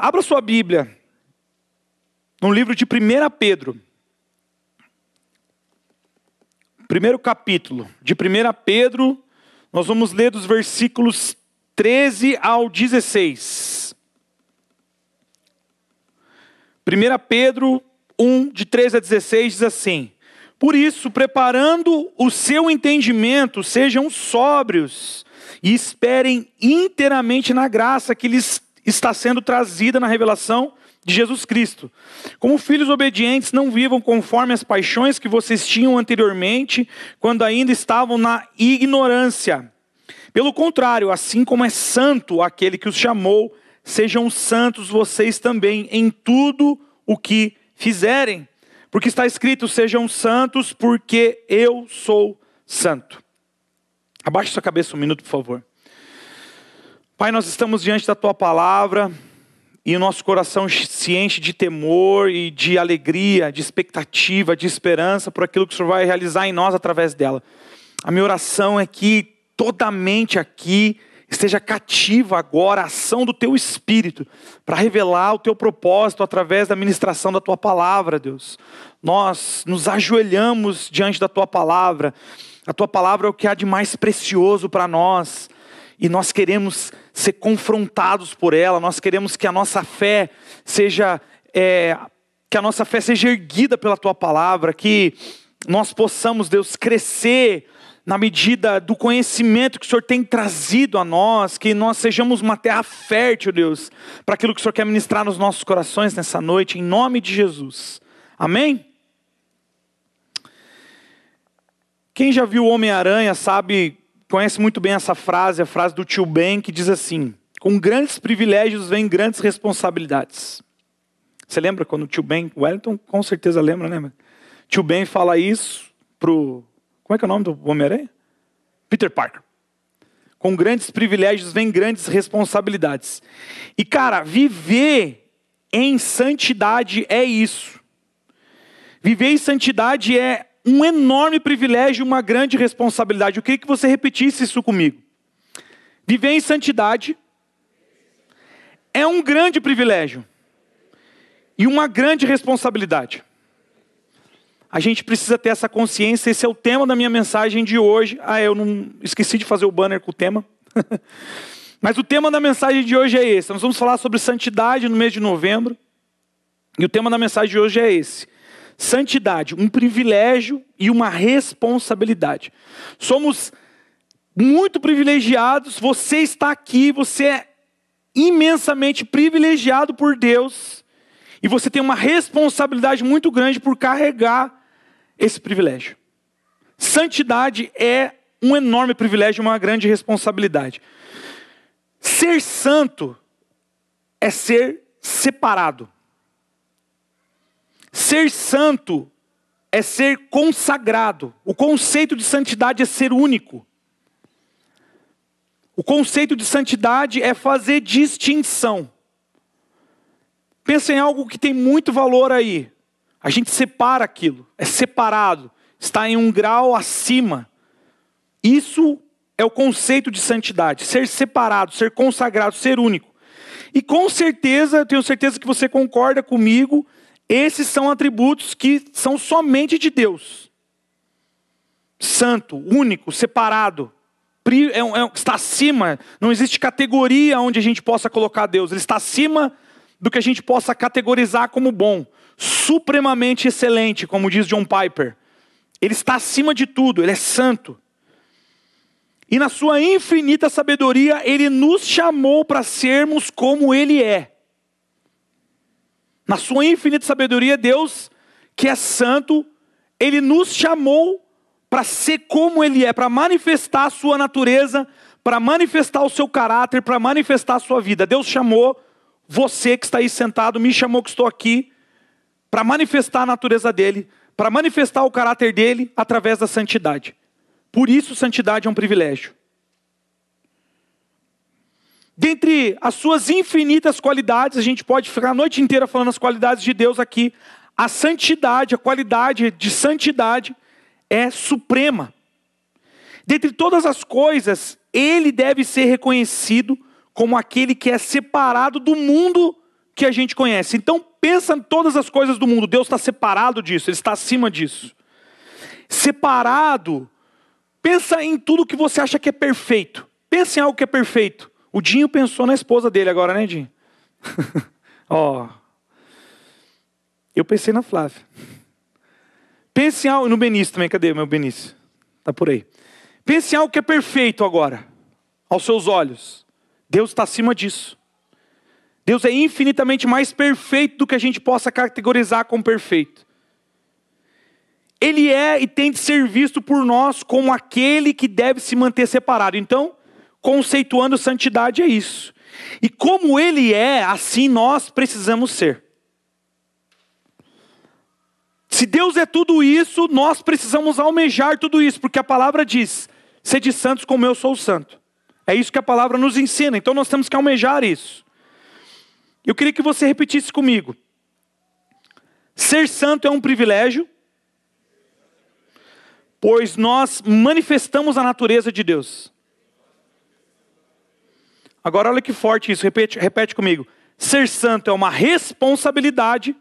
Abra sua Bíblia no livro de 1 Pedro. Primeiro capítulo de 1 Pedro, nós vamos ler dos versículos 13 ao 16. 1 Pedro 1, de 13 a 16, diz assim: Por isso, preparando o seu entendimento, sejam sóbrios e esperem inteiramente na graça que lhes está sendo trazida na revelação de Jesus Cristo. Como filhos obedientes, não vivam conforme as paixões que vocês tinham anteriormente, quando ainda estavam na ignorância. Pelo contrário, assim como é santo aquele que os chamou, sejam santos vocês também em tudo o que fizerem. Porque está escrito: sejam santos, porque eu sou santo. Abaixe sua cabeça um minuto, por favor. Pai, nós estamos diante da tua palavra e o nosso coração se enche de temor e de alegria, de expectativa, de esperança por aquilo que o Senhor vai realizar em nós através dela. A minha oração é que toda a mente aqui esteja cativa agora a ação do teu espírito para revelar o teu propósito através da ministração da tua palavra, Deus. Nós nos ajoelhamos diante da tua palavra. A tua palavra é o que há de mais precioso para nós e nós queremos ser confrontados por ela, nós queremos que a nossa fé seja, é, que a nossa fé seja erguida pela tua palavra, que nós possamos, Deus, crescer na medida do conhecimento que o Senhor tem trazido a nós, que nós sejamos uma terra fértil, Deus, para aquilo que o Senhor quer ministrar nos nossos corações nessa noite, em nome de Jesus. Amém? Quem já viu o Homem-Aranha sabe conhece muito bem essa frase, a frase do tio Ben, que diz assim: Com grandes privilégios vem grandes responsabilidades. Você lembra quando o tio Ben, Wellington com certeza lembra, né? Tio Ben fala isso pro. Como é que é o nome do Homem-Aranha? Peter Parker. Com grandes privilégios vem grandes responsabilidades. E cara, viver em santidade é isso. Viver em santidade é um enorme privilégio, uma grande responsabilidade. Eu queria que você repetisse isso comigo. Viver em santidade é um grande privilégio e uma grande responsabilidade. A gente precisa ter essa consciência, esse é o tema da minha mensagem de hoje. Ah, eu não esqueci de fazer o banner com o tema. Mas o tema da mensagem de hoje é esse. Nós vamos falar sobre santidade no mês de novembro. E o tema da mensagem de hoje é esse: Santidade, um privilégio e uma responsabilidade. Somos muito privilegiados, você está aqui, você é imensamente privilegiado por Deus, e você tem uma responsabilidade muito grande por carregar esse privilégio. Santidade é um enorme privilégio, uma grande responsabilidade. Ser santo é ser separado. Ser santo é ser consagrado. O conceito de santidade é ser único. O conceito de santidade é fazer distinção. Pensa em algo que tem muito valor aí. A gente separa aquilo, é separado, está em um grau acima. Isso é o conceito de santidade, ser separado, ser consagrado, ser único. E com certeza, eu tenho certeza que você concorda comigo, esses são atributos que são somente de Deus. Santo, único, separado, é é está acima, não existe categoria onde a gente possa colocar Deus, ele está acima do que a gente possa categorizar como bom, supremamente excelente, como diz John Piper. Ele está acima de tudo, ele é santo. E na sua infinita sabedoria, ele nos chamou para sermos como ele é. Na sua infinita sabedoria, Deus, que é santo, ele nos chamou para ser como ele é, para manifestar a sua natureza, para manifestar o seu caráter, para manifestar a sua vida. Deus chamou você que está aí sentado, me chamou que estou aqui, para manifestar a natureza dele, para manifestar o caráter dele através da santidade. Por isso, santidade é um privilégio. Dentre as suas infinitas qualidades, a gente pode ficar a noite inteira falando as qualidades de Deus aqui. A santidade, a qualidade de santidade é suprema. Dentre todas as coisas, ele deve ser reconhecido como aquele que é separado do mundo que a gente conhece. Então pensa em todas as coisas do mundo. Deus está separado disso, Ele está acima disso. Separado, pensa em tudo que você acha que é perfeito. Pensa em algo que é perfeito. O Dinho pensou na esposa dele agora, né, Dinho? Ó. oh. Eu pensei na Flávia. Pense no Benício também, cadê meu Benício? Está por aí. Pense em algo que é perfeito agora, aos seus olhos. Deus está acima disso. Deus é infinitamente mais perfeito do que a gente possa categorizar como perfeito. Ele é e tem de ser visto por nós como aquele que deve se manter separado. Então, conceituando santidade é isso. E como ele é, assim nós precisamos ser. Se Deus é tudo isso, nós precisamos almejar tudo isso, porque a palavra diz: sede santos como eu sou santo. É isso que a palavra nos ensina, então nós temos que almejar isso. Eu queria que você repetisse comigo. Ser santo é um privilégio, pois nós manifestamos a natureza de Deus. Agora olha que forte isso, repete, repete comigo. Ser santo é uma responsabilidade,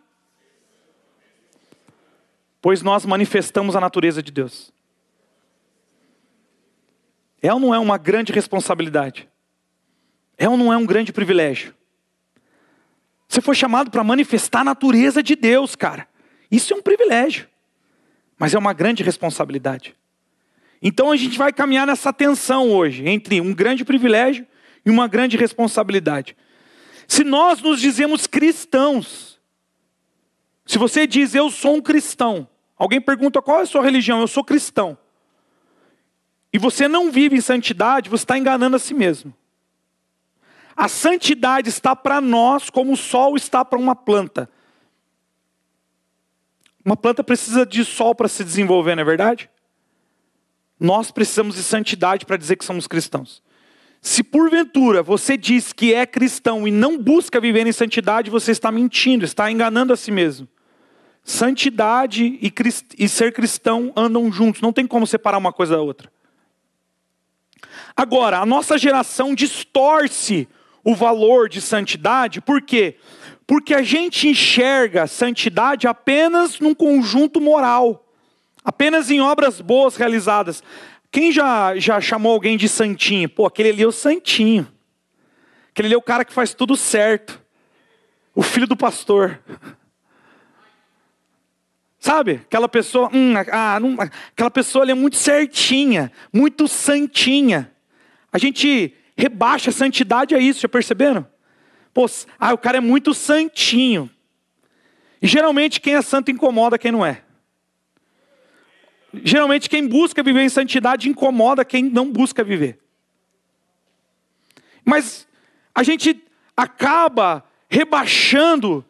pois nós manifestamos a natureza de Deus. É ou não é uma grande responsabilidade? É ou não é um grande privilégio? Você foi chamado para manifestar a natureza de Deus, cara. Isso é um privilégio, mas é uma grande responsabilidade. Então a gente vai caminhar nessa tensão hoje entre um grande privilégio e uma grande responsabilidade. Se nós nos dizemos cristãos, se você diz eu sou um cristão, alguém pergunta qual é a sua religião, eu sou cristão e você não vive em santidade, você está enganando a si mesmo. A santidade está para nós como o sol está para uma planta. Uma planta precisa de sol para se desenvolver, não é verdade? Nós precisamos de santidade para dizer que somos cristãos. Se porventura você diz que é cristão e não busca viver em santidade, você está mentindo, está enganando a si mesmo. Santidade e, e ser cristão andam juntos, não tem como separar uma coisa da outra. Agora, a nossa geração distorce o valor de santidade, por quê? Porque a gente enxerga santidade apenas num conjunto moral, apenas em obras boas realizadas. Quem já, já chamou alguém de santinho? Pô, aquele ali é o santinho. Aquele ali é o cara que faz tudo certo. O filho do pastor. Sabe? Aquela pessoa, hum, ah, não, aquela pessoa ali é muito certinha, muito santinha. A gente rebaixa a santidade a isso, já perceberam? Pô, ah, o cara é muito santinho. E geralmente quem é santo incomoda quem não é. Geralmente quem busca viver em santidade incomoda quem não busca viver. Mas a gente acaba rebaixando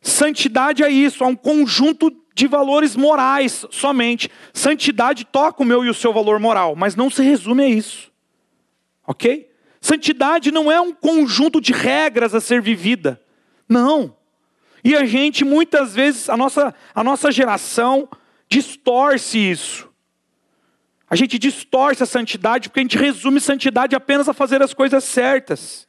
santidade a isso, a um conjunto de valores morais somente. Santidade toca o meu e o seu valor moral, mas não se resume a isso. Ok? Santidade não é um conjunto de regras a ser vivida. Não. E a gente, muitas vezes, a nossa, a nossa geração distorce isso. A gente distorce a santidade porque a gente resume santidade apenas a fazer as coisas certas.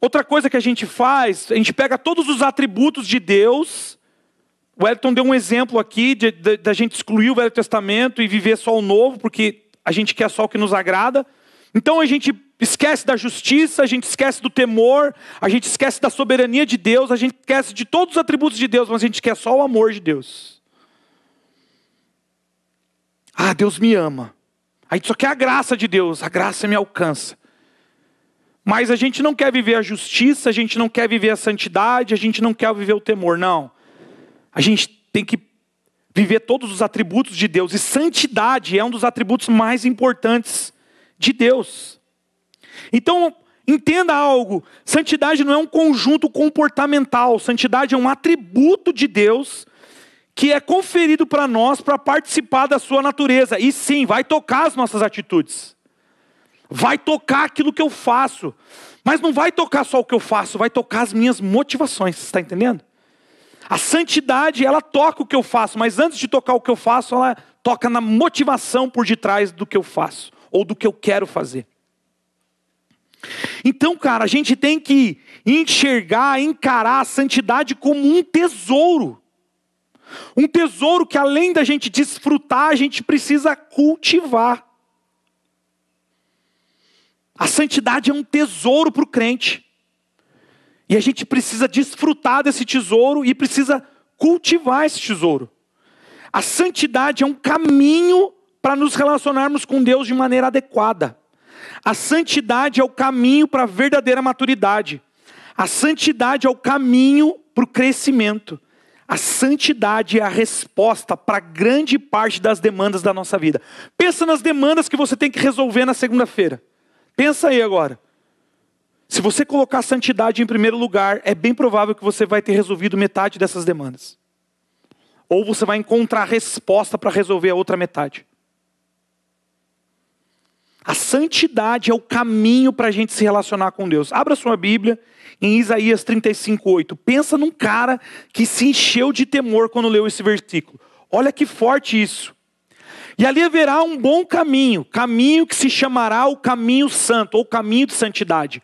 Outra coisa que a gente faz, a gente pega todos os atributos de Deus. O Elton deu um exemplo aqui da gente excluir o Velho Testamento e viver só o Novo, porque a gente quer só o que nos agrada. Então a gente esquece da justiça, a gente esquece do temor, a gente esquece da soberania de Deus, a gente esquece de todos os atributos de Deus, mas a gente quer só o amor de Deus. Ah, Deus me ama. A gente só quer a graça de Deus, a graça me alcança. Mas a gente não quer viver a justiça, a gente não quer viver a santidade, a gente não quer viver o temor, não. A gente tem que viver todos os atributos de Deus, e santidade é um dos atributos mais importantes de Deus. Então, entenda algo: santidade não é um conjunto comportamental, santidade é um atributo de Deus que é conferido para nós para participar da sua natureza. E sim, vai tocar as nossas atitudes. Vai tocar aquilo que eu faço. Mas não vai tocar só o que eu faço, vai tocar as minhas motivações, está entendendo? A santidade, ela toca o que eu faço, mas antes de tocar o que eu faço, ela toca na motivação por detrás do que eu faço, ou do que eu quero fazer. Então, cara, a gente tem que enxergar, encarar a santidade como um tesouro. Um tesouro que além da gente desfrutar, a gente precisa cultivar. A santidade é um tesouro para o crente. E a gente precisa desfrutar desse tesouro e precisa cultivar esse tesouro. A santidade é um caminho para nos relacionarmos com Deus de maneira adequada. A santidade é o caminho para a verdadeira maturidade. A santidade é o caminho para o crescimento. A santidade é a resposta para grande parte das demandas da nossa vida. Pensa nas demandas que você tem que resolver na segunda-feira. Pensa aí agora. Se você colocar a santidade em primeiro lugar, é bem provável que você vai ter resolvido metade dessas demandas. Ou você vai encontrar a resposta para resolver a outra metade. A santidade é o caminho para a gente se relacionar com Deus. Abra sua Bíblia em Isaías 35:8. Pensa num cara que se encheu de temor quando leu esse versículo. Olha que forte isso. E ali haverá um bom caminho, caminho que se chamará o caminho santo, ou caminho de santidade.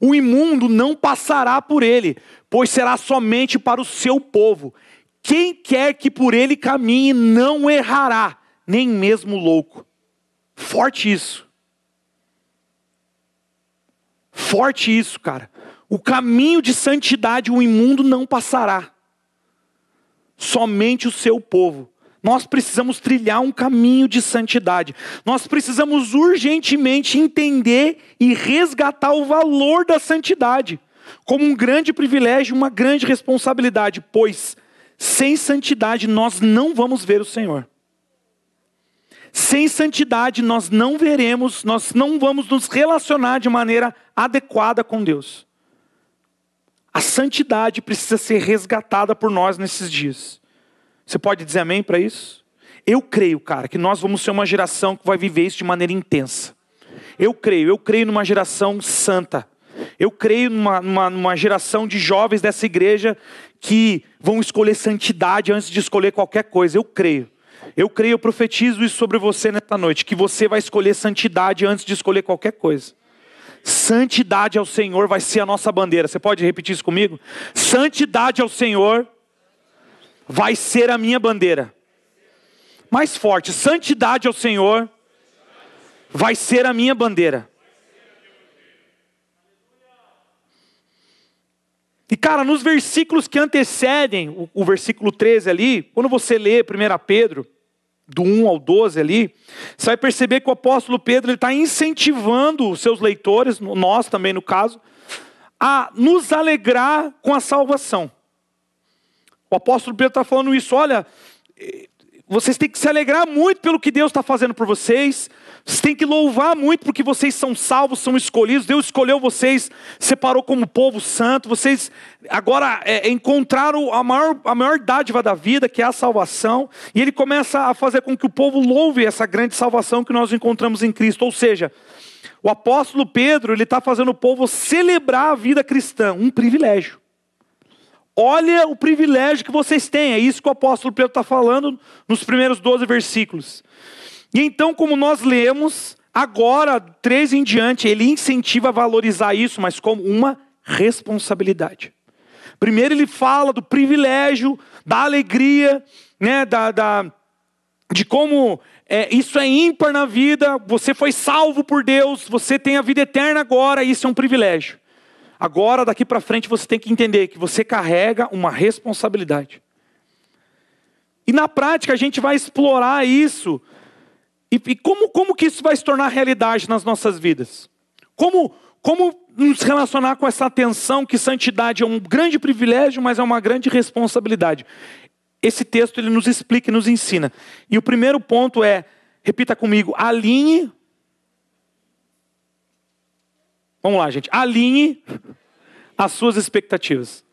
O imundo não passará por ele, pois será somente para o seu povo. Quem quer que por ele caminhe não errará, nem mesmo louco. Forte isso. Forte isso, cara. O caminho de santidade o imundo não passará. Somente o seu povo. Nós precisamos trilhar um caminho de santidade. Nós precisamos urgentemente entender e resgatar o valor da santidade como um grande privilégio, uma grande responsabilidade, pois sem santidade nós não vamos ver o Senhor. Sem santidade nós não veremos, nós não vamos nos relacionar de maneira adequada com Deus. A santidade precisa ser resgatada por nós nesses dias. Você pode dizer amém para isso? Eu creio, cara, que nós vamos ser uma geração que vai viver isso de maneira intensa. Eu creio, eu creio numa geração santa. Eu creio numa, numa, numa, geração de jovens dessa igreja que vão escolher santidade antes de escolher qualquer coisa. Eu creio. Eu creio, eu profetizo isso sobre você nesta noite, que você vai escolher santidade antes de escolher qualquer coisa. Santidade ao Senhor vai ser a nossa bandeira. Você pode repetir isso comigo? Santidade ao Senhor vai ser a minha bandeira. Mais forte, santidade ao Senhor vai ser a minha bandeira. E cara, nos versículos que antecedem o, o, versículo 13 ali, quando você lê 1 Pedro, do 1 ao 12 ali, você vai perceber que o apóstolo Pedro está incentivando os seus leitores, nós também no caso, a nos alegrar com a salvação. O apóstolo Pedro está falando isso, olha, vocês têm que se alegrar muito pelo que Deus está fazendo por vocês, vocês têm que louvar muito porque vocês são salvos, são escolhidos, Deus escolheu vocês, separou como povo santo, vocês agora é, encontraram a maior, a maior dádiva da vida, que é a salvação, e ele começa a fazer com que o povo louve essa grande salvação que nós encontramos em Cristo, ou seja, o apóstolo Pedro, ele está fazendo o povo celebrar a vida cristã, um privilégio. Olha o privilégio que vocês têm, é isso que o apóstolo Pedro está falando nos primeiros 12 versículos. E então, como nós lemos, agora, três em diante, ele incentiva a valorizar isso, mas como uma responsabilidade. Primeiro, ele fala do privilégio, da alegria, né, da, da de como é, isso é ímpar na vida, você foi salvo por Deus, você tem a vida eterna agora, isso é um privilégio. Agora, daqui para frente, você tem que entender que você carrega uma responsabilidade. E na prática, a gente vai explorar isso. E, e como, como que isso vai se tornar realidade nas nossas vidas? Como, como nos relacionar com essa atenção que santidade é um grande privilégio, mas é uma grande responsabilidade? Esse texto ele nos explica e nos ensina. E o primeiro ponto é, repita comigo, alinhe Vamos lá, gente. Alinhe as suas expectativas.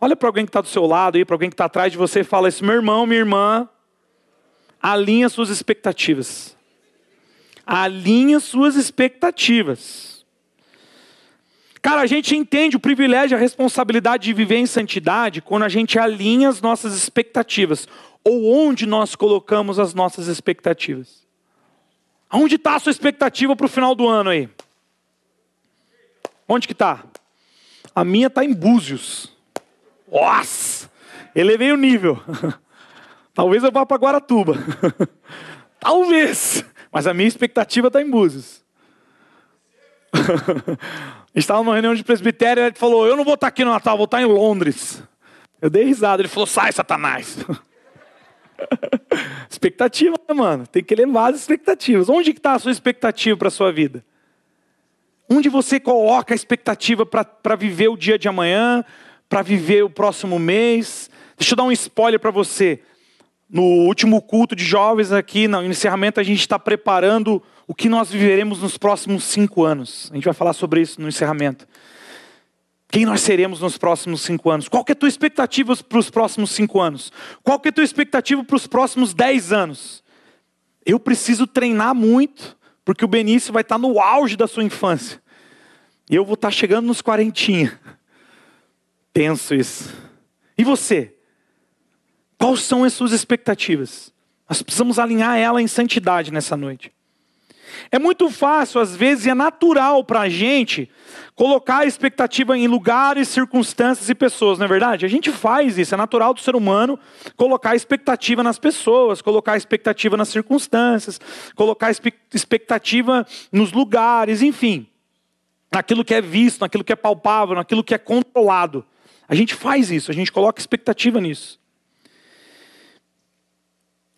Olha para alguém que está do seu lado aí, para alguém que está atrás de você e fala isso, meu irmão, minha irmã, alinhe as suas expectativas. Alinhe as suas expectativas. Cara, a gente entende o privilégio, a responsabilidade de viver em santidade quando a gente alinha as nossas expectativas, ou onde nós colocamos as nossas expectativas. Onde está a sua expectativa para o final do ano aí? Onde que está? A minha está em Búzios. Nossa! Elevei o nível. Talvez eu vá para Guaratuba. Talvez. Mas a minha expectativa está em Búzios. Estava numa reunião de presbitério e ele falou: Eu não vou estar aqui no Natal, vou estar em Londres. Eu dei risada. Ele falou: Sai, Satanás. expectativa, né, mano? Tem que elevar as expectativas. Onde está a sua expectativa para a sua vida? Onde você coloca a expectativa para viver o dia de amanhã, para viver o próximo mês? Deixa eu dar um spoiler para você. No último culto de jovens aqui, no encerramento, a gente está preparando o que nós viveremos nos próximos cinco anos. A gente vai falar sobre isso no encerramento. Quem nós seremos nos próximos cinco anos? Qual que é a tua expectativa para os próximos cinco anos? Qual que é a tua expectativa para os próximos dez anos? Eu preciso treinar muito, porque o Benício vai estar no auge da sua infância. E eu vou estar chegando nos quarentinha. Penso isso. E você? Quais são as suas expectativas? Nós precisamos alinhar ela em santidade nessa noite. É muito fácil, às vezes, e é natural para a gente colocar a expectativa em lugares, circunstâncias e pessoas, não é verdade? A gente faz isso, é natural do ser humano colocar a expectativa nas pessoas, colocar a expectativa nas circunstâncias, colocar a expectativa nos lugares, enfim, naquilo que é visto, naquilo que é palpável, naquilo que é controlado. A gente faz isso, a gente coloca expectativa nisso.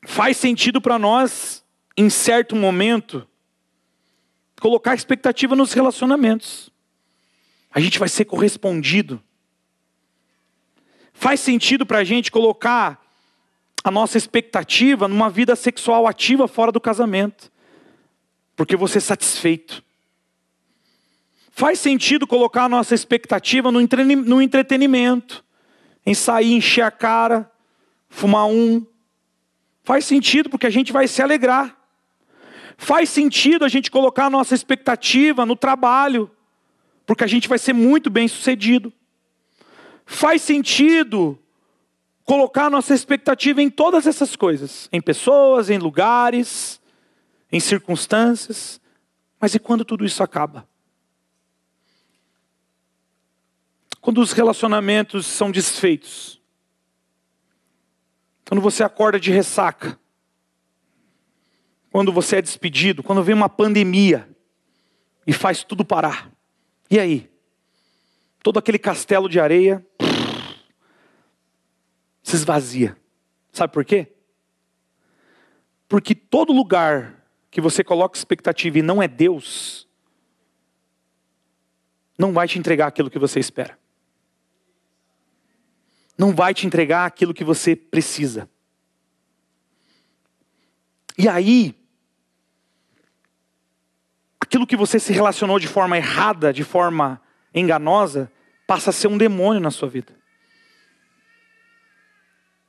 Faz sentido para nós, em certo momento, colocar expectativa nos relacionamentos. A gente vai ser correspondido. Faz sentido para a gente colocar a nossa expectativa numa vida sexual ativa fora do casamento, porque você é satisfeito. Faz sentido colocar a nossa expectativa no entretenimento, em sair, encher a cara, fumar um. Faz sentido porque a gente vai se alegrar. Faz sentido a gente colocar a nossa expectativa no trabalho, porque a gente vai ser muito bem sucedido. Faz sentido colocar a nossa expectativa em todas essas coisas, em pessoas, em lugares, em circunstâncias. Mas e quando tudo isso acaba? Quando os relacionamentos são desfeitos. Quando você acorda de ressaca quando você é despedido, quando vem uma pandemia e faz tudo parar. E aí? Todo aquele castelo de areia se esvazia. Sabe por quê? Porque todo lugar que você coloca expectativa e não é Deus, não vai te entregar aquilo que você espera. Não vai te entregar aquilo que você precisa. E aí, aquilo que você se relacionou de forma errada, de forma enganosa, passa a ser um demônio na sua vida.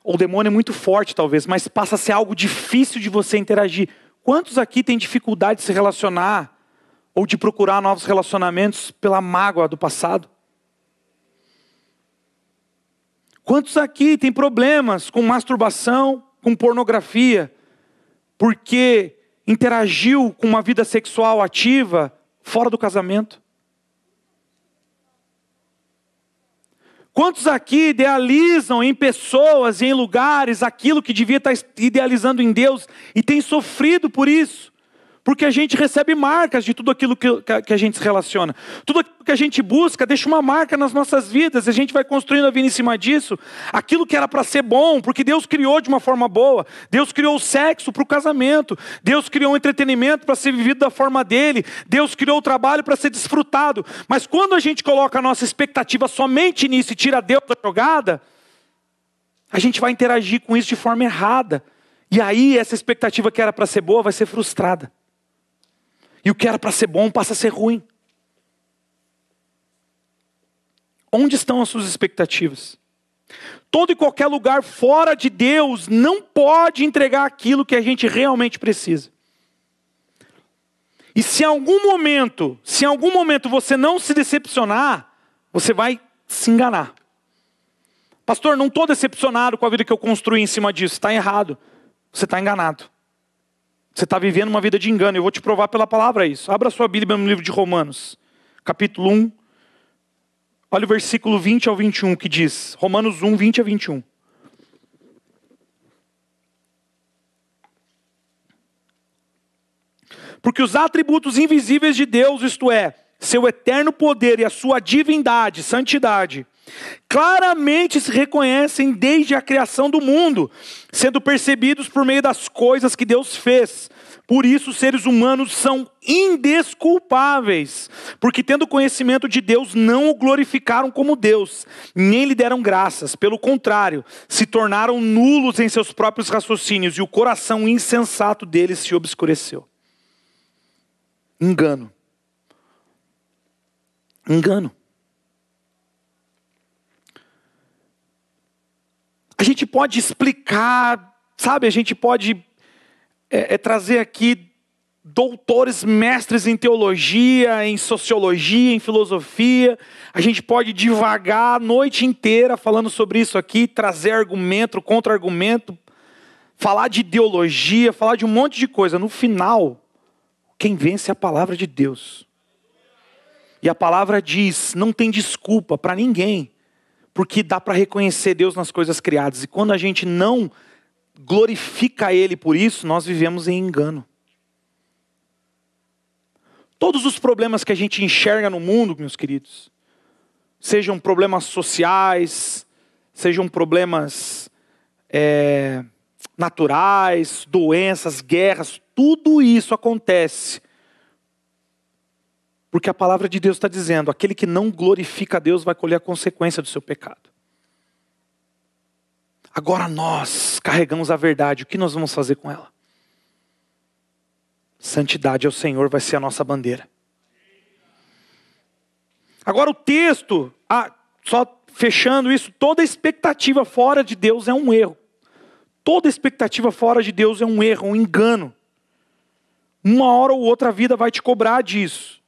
O demônio é muito forte, talvez, mas passa a ser algo difícil de você interagir. Quantos aqui têm dificuldade de se relacionar ou de procurar novos relacionamentos pela mágoa do passado? Quantos aqui têm problemas com masturbação, com pornografia, porque interagiu com uma vida sexual ativa fora do casamento? Quantos aqui idealizam em pessoas e em lugares aquilo que devia estar idealizando em Deus e tem sofrido por isso? Porque a gente recebe marcas de tudo aquilo que, que a gente se relaciona. Tudo aquilo que a gente busca deixa uma marca nas nossas vidas. A gente vai construindo a vida em cima disso. Aquilo que era para ser bom, porque Deus criou de uma forma boa. Deus criou o sexo para o casamento. Deus criou o entretenimento para ser vivido da forma dele. Deus criou o trabalho para ser desfrutado. Mas quando a gente coloca a nossa expectativa somente nisso e tira Deus da jogada, a gente vai interagir com isso de forma errada. E aí essa expectativa que era para ser boa vai ser frustrada. E o que era para ser bom passa a ser ruim. Onde estão as suas expectativas? Todo e qualquer lugar fora de Deus não pode entregar aquilo que a gente realmente precisa. E se em algum momento, se em algum momento você não se decepcionar, você vai se enganar. Pastor, não estou decepcionado com a vida que eu construí em cima disso. Está errado. Você está enganado. Você está vivendo uma vida de engano. Eu vou te provar pela palavra isso. Abra sua Bíblia no livro de Romanos, capítulo 1. Olha o versículo 20 ao 21 que diz. Romanos 1, 20 a 21. Porque os atributos invisíveis de Deus, isto é, seu eterno poder e a sua divindade, santidade, claramente se reconhecem desde a criação do mundo, sendo percebidos por meio das coisas que Deus fez. Por isso, os seres humanos são indesculpáveis, porque, tendo conhecimento de Deus, não o glorificaram como Deus, nem lhe deram graças. Pelo contrário, se tornaram nulos em seus próprios raciocínios e o coração insensato deles se obscureceu. Engano. Engano. A gente pode explicar, sabe? A gente pode é, é trazer aqui doutores, mestres em teologia, em sociologia, em filosofia. A gente pode divagar a noite inteira falando sobre isso aqui, trazer argumento, contra-argumento, falar de ideologia, falar de um monte de coisa. No final, quem vence é a palavra de Deus. E a palavra diz: não tem desculpa para ninguém, porque dá para reconhecer Deus nas coisas criadas. E quando a gente não glorifica Ele por isso, nós vivemos em engano. Todos os problemas que a gente enxerga no mundo, meus queridos, sejam problemas sociais, sejam problemas é, naturais, doenças, guerras, tudo isso acontece porque a palavra de Deus está dizendo: aquele que não glorifica a Deus vai colher a consequência do seu pecado. Agora nós carregamos a verdade, o que nós vamos fazer com ela? Santidade ao Senhor vai ser a nossa bandeira. Agora o texto, ah, só fechando isso, toda expectativa fora de Deus é um erro. Toda expectativa fora de Deus é um erro, um engano. Uma hora ou outra a vida vai te cobrar disso.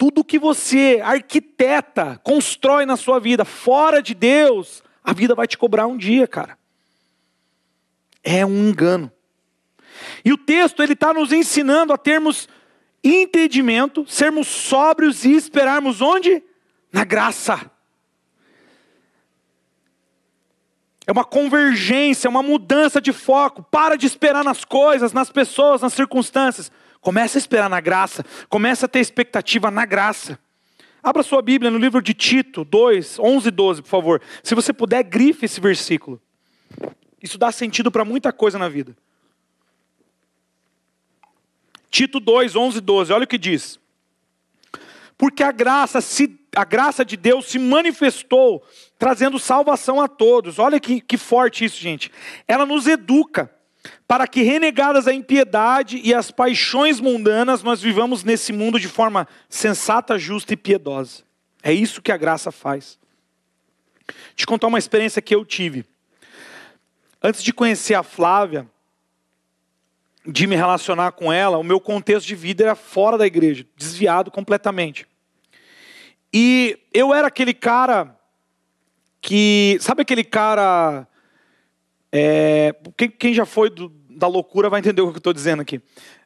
Tudo que você arquiteta, constrói na sua vida fora de Deus, a vida vai te cobrar um dia, cara. É um engano. E o texto ele está nos ensinando a termos entendimento, sermos sóbrios e esperarmos onde? Na graça. É uma convergência, uma mudança de foco. Para de esperar nas coisas, nas pessoas, nas circunstâncias. Começa a esperar na graça. Começa a ter expectativa na graça. Abra sua Bíblia no livro de Tito 2, 11 e 12, por favor. Se você puder, grife esse versículo. Isso dá sentido para muita coisa na vida. Tito 2, 11 e 12, olha o que diz. Porque a graça, se, a graça de Deus se manifestou trazendo salvação a todos. Olha que, que forte isso, gente. Ela nos educa para que, renegadas a impiedade e as paixões mundanas, nós vivamos nesse mundo de forma sensata, justa e piedosa. É isso que a graça faz. Te contar uma experiência que eu tive. Antes de conhecer a Flávia, de me relacionar com ela, o meu contexto de vida era fora da igreja, desviado completamente. E eu era aquele cara que. Sabe aquele cara. É, quem, quem, já foi do, da loucura vai entender o que eu estou dizendo aqui.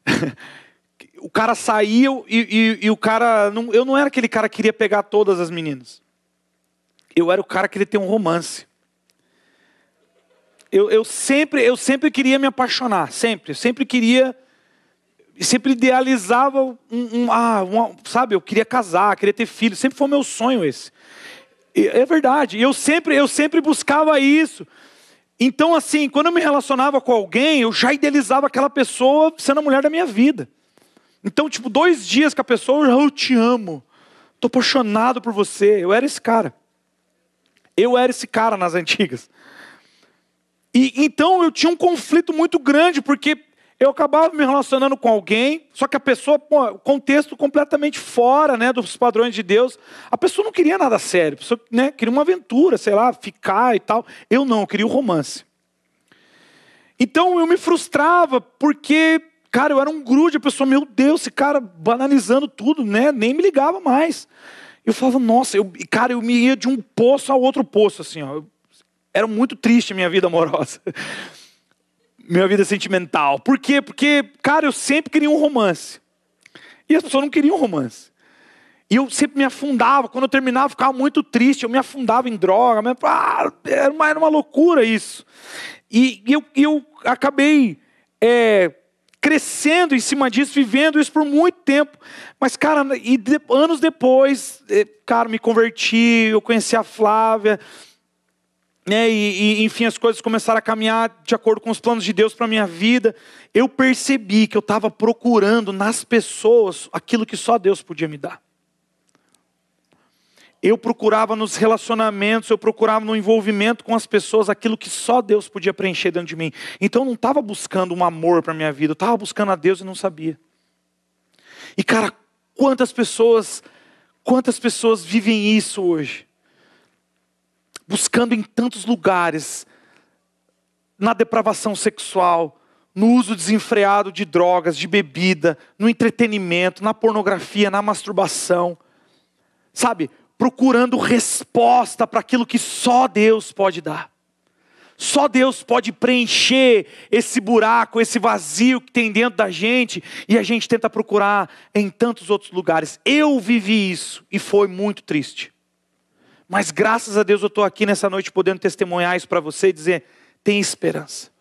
o cara saiu e, e, e, o cara. Não, eu não era aquele cara que queria pegar todas as meninas. Eu era o cara que queria ter um romance. Eu, eu, sempre, eu sempre queria me apaixonar, sempre. Eu sempre queria. Sempre idealizava um, um, ah, um, sabe, eu queria casar, queria ter filho, sempre foi meu sonho esse. É verdade. Eu sempre, eu sempre buscava isso. Então, assim, quando eu me relacionava com alguém, eu já idealizava aquela pessoa sendo a mulher da minha vida. Então, tipo, dois dias com a pessoa, eu, eu te amo. Estou apaixonado por você. Eu era esse cara. Eu era esse cara nas antigas. E então eu tinha um conflito muito grande, porque eu acabava me relacionando com alguém, só que a pessoa, contexto completamente fora né, dos padrões de Deus. A pessoa não queria nada sério, a pessoa né, queria uma aventura, sei lá, ficar e tal. Eu não, eu queria o um romance. Então eu me frustrava, porque, cara, eu era um grude, a pessoa, meu Deus, esse cara banalizando tudo, né? Nem me ligava mais. Eu falava, nossa, eu, cara, eu me ia de um poço a outro poço, assim, ó. Era muito triste a minha vida amorosa. minha vida sentimental. Por quê? Porque, cara, eu sempre queria um romance. E as pessoas não queriam romance. E eu sempre me afundava. Quando eu terminava, eu ficava muito triste. Eu me afundava em droga. Ah, era, uma, era uma loucura isso. E eu, eu acabei é, crescendo em cima disso, vivendo isso por muito tempo. Mas, cara, e de, anos depois, é, cara, me converti, eu conheci a Flávia. Né, e, e, enfim, as coisas começaram a caminhar de acordo com os planos de Deus para minha vida. Eu percebi que eu estava procurando nas pessoas aquilo que só Deus podia me dar. Eu procurava nos relacionamentos, eu procurava no envolvimento com as pessoas aquilo que só Deus podia preencher dentro de mim. Então eu não estava buscando um amor para minha vida, eu estava buscando a Deus e não sabia. E cara, quantas pessoas, quantas pessoas vivem isso hoje? Buscando em tantos lugares, na depravação sexual, no uso desenfreado de drogas, de bebida, no entretenimento, na pornografia, na masturbação. Sabe, procurando resposta para aquilo que só Deus pode dar. Só Deus pode preencher esse buraco, esse vazio que tem dentro da gente e a gente tenta procurar em tantos outros lugares. Eu vivi isso e foi muito triste. Mas graças a Deus eu estou aqui nessa noite podendo testemunhar isso para você e dizer: tem esperança,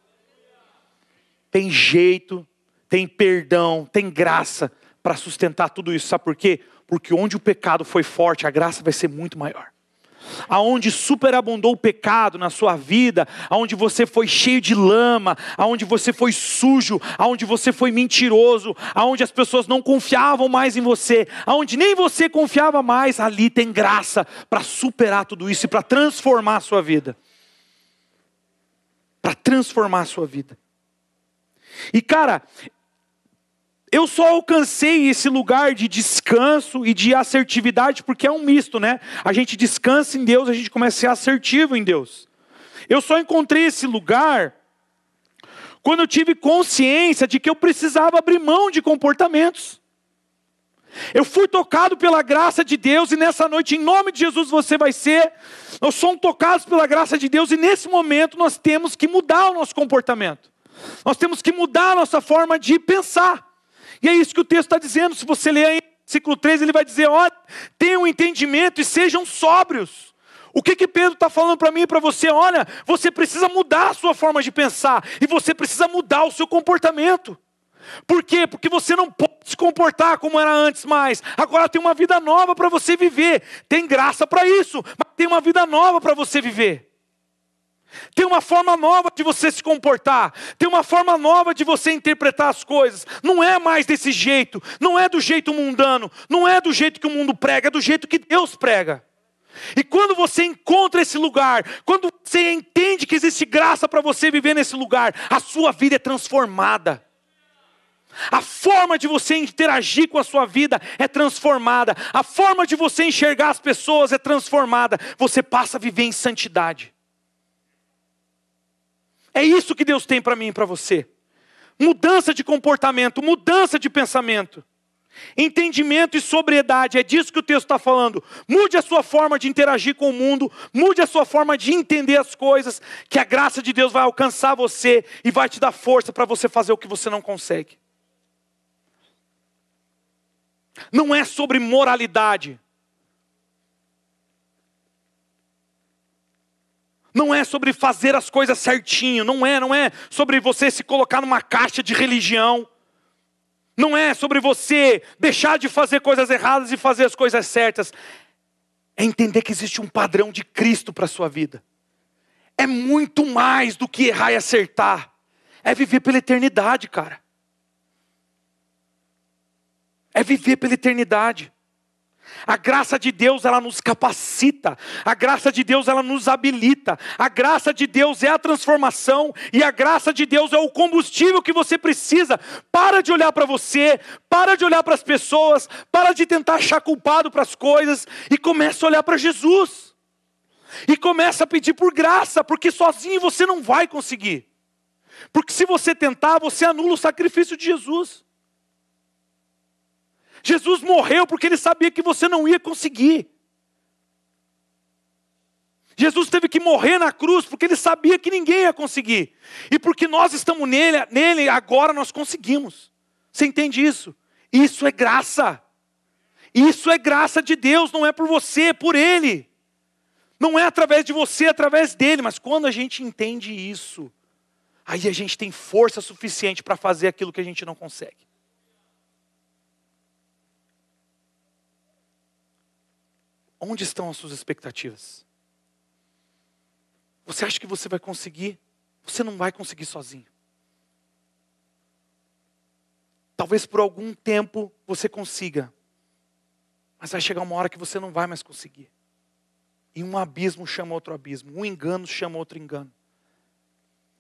tem jeito, tem perdão, tem graça para sustentar tudo isso. Sabe por quê? Porque onde o pecado foi forte, a graça vai ser muito maior. Aonde superabundou o pecado na sua vida, aonde você foi cheio de lama, aonde você foi sujo, aonde você foi mentiroso, aonde as pessoas não confiavam mais em você, aonde nem você confiava mais, ali tem graça para superar tudo isso e para transformar a sua vida. Para transformar a sua vida. E cara, eu só alcancei esse lugar de descanso e de assertividade porque é um misto, né? A gente descansa em Deus, a gente começa a ser assertivo em Deus. Eu só encontrei esse lugar quando eu tive consciência de que eu precisava abrir mão de comportamentos. Eu fui tocado pela graça de Deus e nessa noite, em nome de Jesus, você vai ser. Nós somos tocados pela graça de Deus e nesse momento nós temos que mudar o nosso comportamento. Nós temos que mudar a nossa forma de pensar. E é isso que o texto está dizendo. Se você ler aí, versículo 3, ele vai dizer: ó, tenham entendimento e sejam sóbrios. O que, que Pedro está falando para mim e para você? Olha, você precisa mudar a sua forma de pensar e você precisa mudar o seu comportamento. Por quê? Porque você não pode se comportar como era antes mais. Agora tem uma vida nova para você viver. Tem graça para isso, mas tem uma vida nova para você viver. Tem uma forma nova de você se comportar, tem uma forma nova de você interpretar as coisas. Não é mais desse jeito, não é do jeito mundano, não é do jeito que o mundo prega, é do jeito que Deus prega. E quando você encontra esse lugar, quando você entende que existe graça para você viver nesse lugar, a sua vida é transformada. A forma de você interagir com a sua vida é transformada. A forma de você enxergar as pessoas é transformada. Você passa a viver em santidade. É isso que Deus tem para mim e para você. Mudança de comportamento, mudança de pensamento. Entendimento e sobriedade, é disso que o texto está falando. Mude a sua forma de interagir com o mundo, mude a sua forma de entender as coisas, que a graça de Deus vai alcançar você e vai te dar força para você fazer o que você não consegue. Não é sobre moralidade, Não é sobre fazer as coisas certinho, não é, não é sobre você se colocar numa caixa de religião. Não é sobre você deixar de fazer coisas erradas e fazer as coisas certas. É entender que existe um padrão de Cristo para a sua vida. É muito mais do que errar e acertar. É viver pela eternidade, cara. É viver pela eternidade. A graça de Deus, ela nos capacita. A graça de Deus, ela nos habilita. A graça de Deus é a transformação e a graça de Deus é o combustível que você precisa. Para de olhar para você, para de olhar para as pessoas, para de tentar achar culpado para as coisas e começa a olhar para Jesus. E começa a pedir por graça, porque sozinho você não vai conseguir. Porque se você tentar, você anula o sacrifício de Jesus. Jesus morreu porque ele sabia que você não ia conseguir. Jesus teve que morrer na cruz porque ele sabia que ninguém ia conseguir. E porque nós estamos nele, nele agora nós conseguimos. Você entende isso? Isso é graça. Isso é graça de Deus, não é por você, é por Ele. Não é através de você, é através dele. Mas quando a gente entende isso, aí a gente tem força suficiente para fazer aquilo que a gente não consegue. Onde estão as suas expectativas? Você acha que você vai conseguir? Você não vai conseguir sozinho. Talvez por algum tempo você consiga, mas vai chegar uma hora que você não vai mais conseguir. E um abismo chama outro abismo, um engano chama outro engano.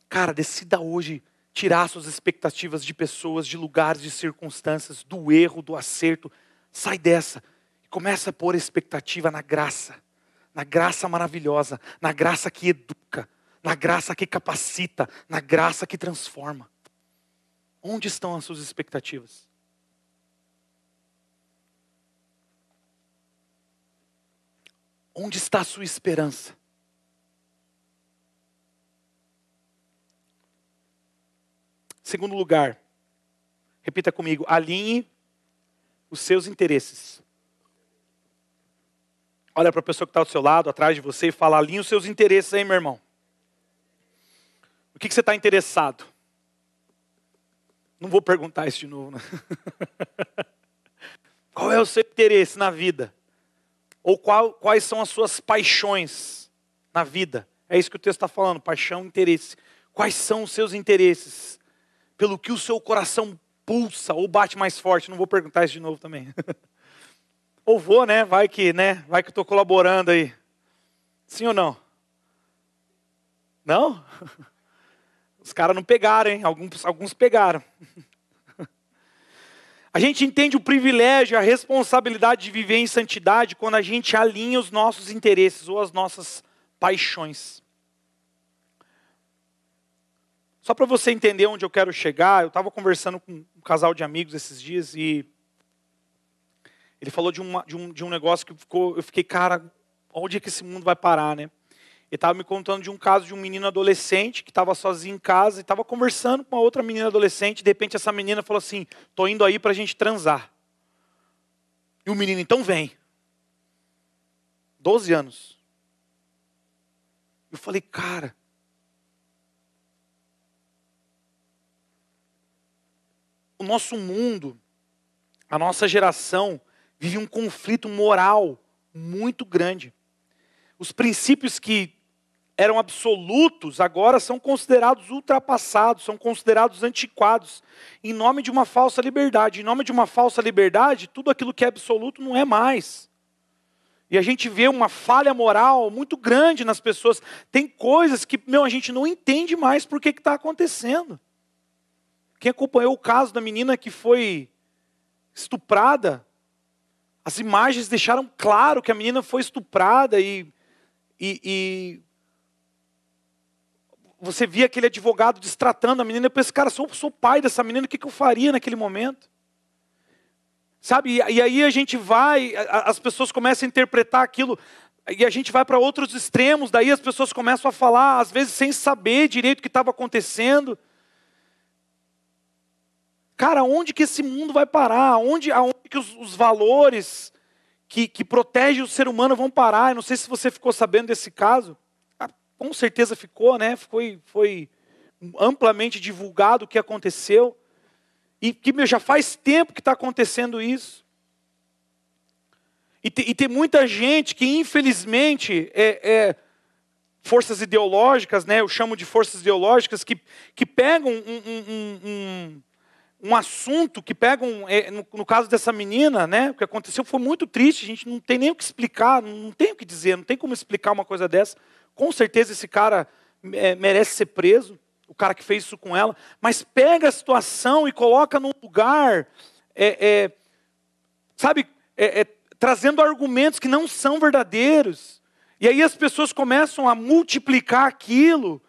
Cara, decida hoje tirar suas expectativas de pessoas, de lugares, de circunstâncias, do erro, do acerto. Sai dessa começa a pôr expectativa na graça, na graça maravilhosa, na graça que educa, na graça que capacita, na graça que transforma. Onde estão as suas expectativas? Onde está a sua esperança? Segundo lugar, repita comigo: alinhe os seus interesses. Olha para a pessoa que está ao seu lado, atrás de você, e fala: alinhe os seus interesses aí, meu irmão. O que, que você está interessado? Não vou perguntar isso de novo. Né? Qual é o seu interesse na vida? Ou qual, quais são as suas paixões na vida? É isso que o texto está falando: paixão, interesse. Quais são os seus interesses? Pelo que o seu coração pulsa ou bate mais forte? Não vou perguntar isso de novo também. ou vou, né? Vai que, né? Vai que estou colaborando aí. Sim ou não? Não? Os caras não pegaram, hein? Alguns, alguns pegaram. A gente entende o privilégio, a responsabilidade de viver em santidade quando a gente alinha os nossos interesses ou as nossas paixões. Só para você entender onde eu quero chegar, eu estava conversando com um casal de amigos esses dias e ele falou de, uma, de, um, de um negócio que ficou, eu fiquei, cara, onde é que esse mundo vai parar, né? Ele estava me contando de um caso de um menino adolescente que estava sozinho em casa e estava conversando com uma outra menina adolescente. De repente, essa menina falou assim: Estou indo aí para a gente transar. E o menino, então vem. Doze anos. Eu falei, cara. O nosso mundo, a nossa geração, vive um conflito moral muito grande. Os princípios que eram absolutos, agora são considerados ultrapassados, são considerados antiquados, em nome de uma falsa liberdade. Em nome de uma falsa liberdade, tudo aquilo que é absoluto não é mais. E a gente vê uma falha moral muito grande nas pessoas. Tem coisas que, meu, a gente não entende mais por que está acontecendo. Quem acompanhou o caso da menina que foi estuprada, as imagens deixaram claro que a menina foi estuprada e, e, e você via aquele advogado destratando a menina, eu pensei, cara, sou, sou pai dessa menina, o que, eu faria naquele momento? Sabe, e aí a gente vai, as pessoas começam a interpretar aquilo, e a gente vai para outros extremos, daí as pessoas começam a falar, às vezes sem saber direito o que estava acontecendo. Cara, onde que esse mundo vai parar? Onde, aonde que os, os valores que, que protegem o ser humano vão parar? Eu não sei se você ficou sabendo desse caso com certeza ficou, né? Foi, foi amplamente divulgado o que aconteceu. E que meu, já faz tempo que está acontecendo isso. E, te, e, tem muita gente que, infelizmente, é, é, forças ideológicas, né? Eu chamo de forças ideológicas que, que pegam um, um, um assunto, que pegam, é, no, no, caso dessa menina, né? O que aconteceu foi muito triste. A gente não tem nem o que explicar, não tem o que dizer, não tem como explicar uma coisa dessa. Com certeza esse cara é, merece ser preso, o cara que fez isso com ela, mas pega a situação e coloca num lugar, é, é, sabe, é, é, trazendo argumentos que não são verdadeiros. E aí as pessoas começam a multiplicar aquilo,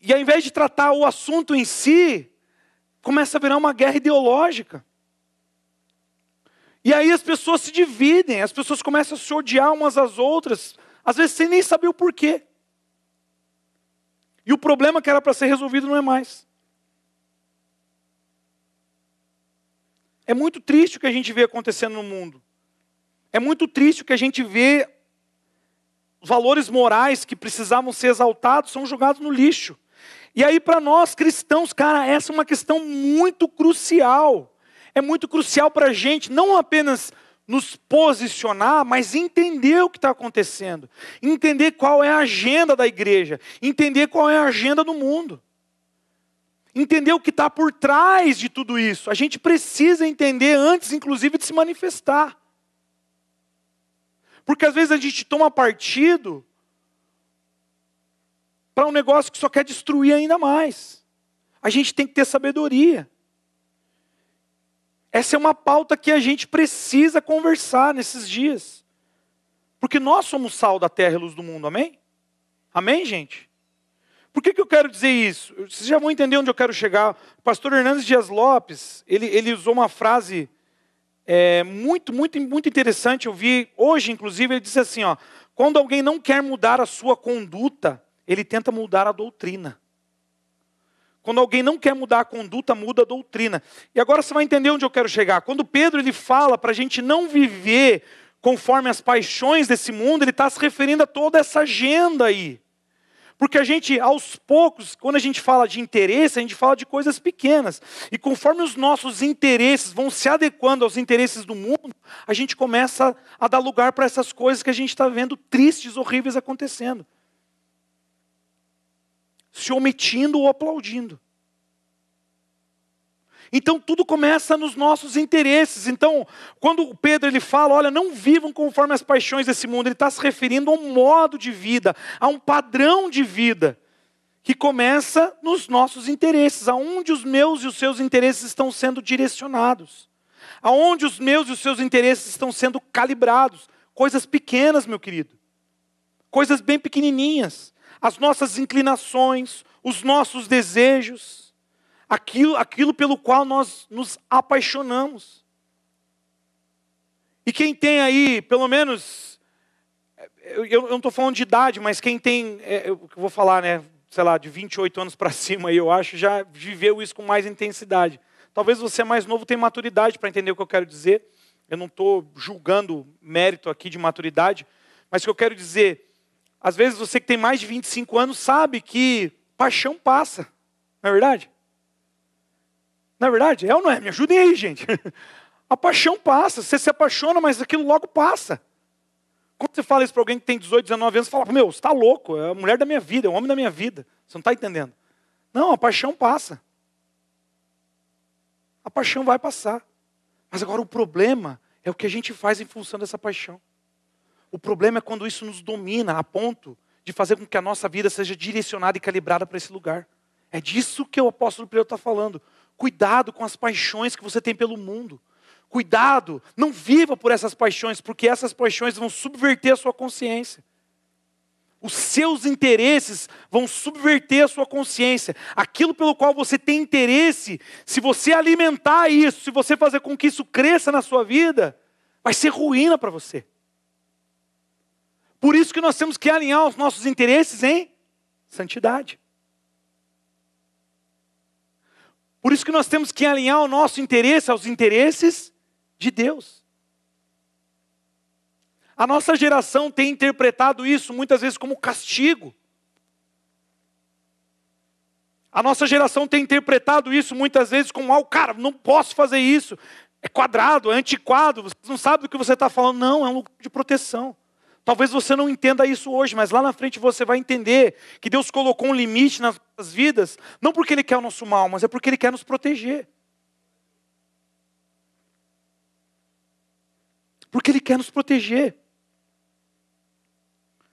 e ao invés de tratar o assunto em si, começa a virar uma guerra ideológica. E aí as pessoas se dividem, as pessoas começam a se odiar umas às outras, Às vezes sem nem saber o porquê. E o problema que era para ser resolvido não é mais. É muito triste o que a gente vê acontecendo no mundo. É muito triste o que a gente vê. Valores morais que precisavam ser exaltados são jogados no lixo. E aí, para nós cristãos, cara, essa é uma questão muito crucial. É muito crucial para a gente não apenas nos posicionar, mas entender o que está acontecendo, entender qual é a agenda da igreja, entender qual é a agenda do mundo entender o que está por trás de tudo isso. A gente precisa entender antes, inclusive, de se manifestar. Porque às vezes a gente toma partido para um negócio que só quer destruir ainda mais. A gente tem que ter sabedoria. Essa é uma pauta que a gente precisa conversar nesses dias. Porque nós somos sal da terra e luz do mundo, amém? Amém, gente? Por que, que eu quero dizer isso? Vocês já vão entender onde eu quero chegar. O pastor Hernandes Dias Lopes, ele, ele usou uma frase é, muito, muito, muito interessante. Eu vi hoje, inclusive, ele disse assim: ó, quando alguém não quer mudar a sua conduta, ele tenta mudar a doutrina. Quando alguém não quer mudar a conduta, muda a doutrina. E agora você vai entender onde eu quero chegar. Quando Pedro ele fala para a gente não viver conforme as paixões desse mundo, ele está se referindo a toda essa agenda aí. Porque a gente, aos poucos, quando a gente fala de interesse, a gente fala de coisas pequenas. E conforme os nossos interesses vão se adequando aos interesses do mundo, a gente começa a dar lugar para essas coisas que a gente está vendo tristes, horríveis acontecendo. Se omitindo ou aplaudindo. Então tudo começa nos nossos interesses. Então, quando Pedro ele fala, olha, não vivam conforme as paixões desse mundo, ele está se referindo a um modo de vida, a um padrão de vida que começa nos nossos interesses, aonde os meus e os seus interesses estão sendo direcionados, aonde os meus e os seus interesses estão sendo calibrados, coisas pequenas, meu querido, coisas bem pequenininhas, as nossas inclinações, os nossos desejos aquilo, aquilo pelo qual nós nos apaixonamos. E quem tem aí, pelo menos, eu, eu não estou falando de idade, mas quem tem, é, eu vou falar, né, sei lá, de 28 anos para cima, eu acho, já viveu isso com mais intensidade. Talvez você mais novo tenha maturidade para entender o que eu quero dizer. Eu não estou julgando mérito aqui de maturidade, mas o que eu quero dizer, às vezes você que tem mais de 25 anos sabe que paixão passa, não é verdade? Na verdade, é ou não é? Me ajudem aí, gente. A paixão passa, você se apaixona, mas aquilo logo passa. Quando você fala isso para alguém que tem 18, 19 anos, você fala, meu, você está louco, é a mulher da minha vida, é o homem da minha vida. Você não está entendendo. Não, a paixão passa. A paixão vai passar. Mas agora o problema é o que a gente faz em função dessa paixão. O problema é quando isso nos domina a ponto de fazer com que a nossa vida seja direcionada e calibrada para esse lugar. É disso que o apóstolo Pedro está falando. Cuidado com as paixões que você tem pelo mundo. Cuidado, não viva por essas paixões, porque essas paixões vão subverter a sua consciência. Os seus interesses vão subverter a sua consciência. Aquilo pelo qual você tem interesse, se você alimentar isso, se você fazer com que isso cresça na sua vida, vai ser ruína para você. Por isso que nós temos que alinhar os nossos interesses em santidade. Por isso que nós temos que alinhar o nosso interesse aos interesses de Deus. A nossa geração tem interpretado isso muitas vezes como castigo. A nossa geração tem interpretado isso muitas vezes como algo, cara, não posso fazer isso. É quadrado, é antiquado, você não sabe do que você está falando. Não, é um lugar de proteção. Talvez você não entenda isso hoje, mas lá na frente você vai entender que Deus colocou um limite nas nossas vidas, não porque Ele quer o nosso mal, mas é porque Ele quer nos proteger. Porque Ele quer nos proteger.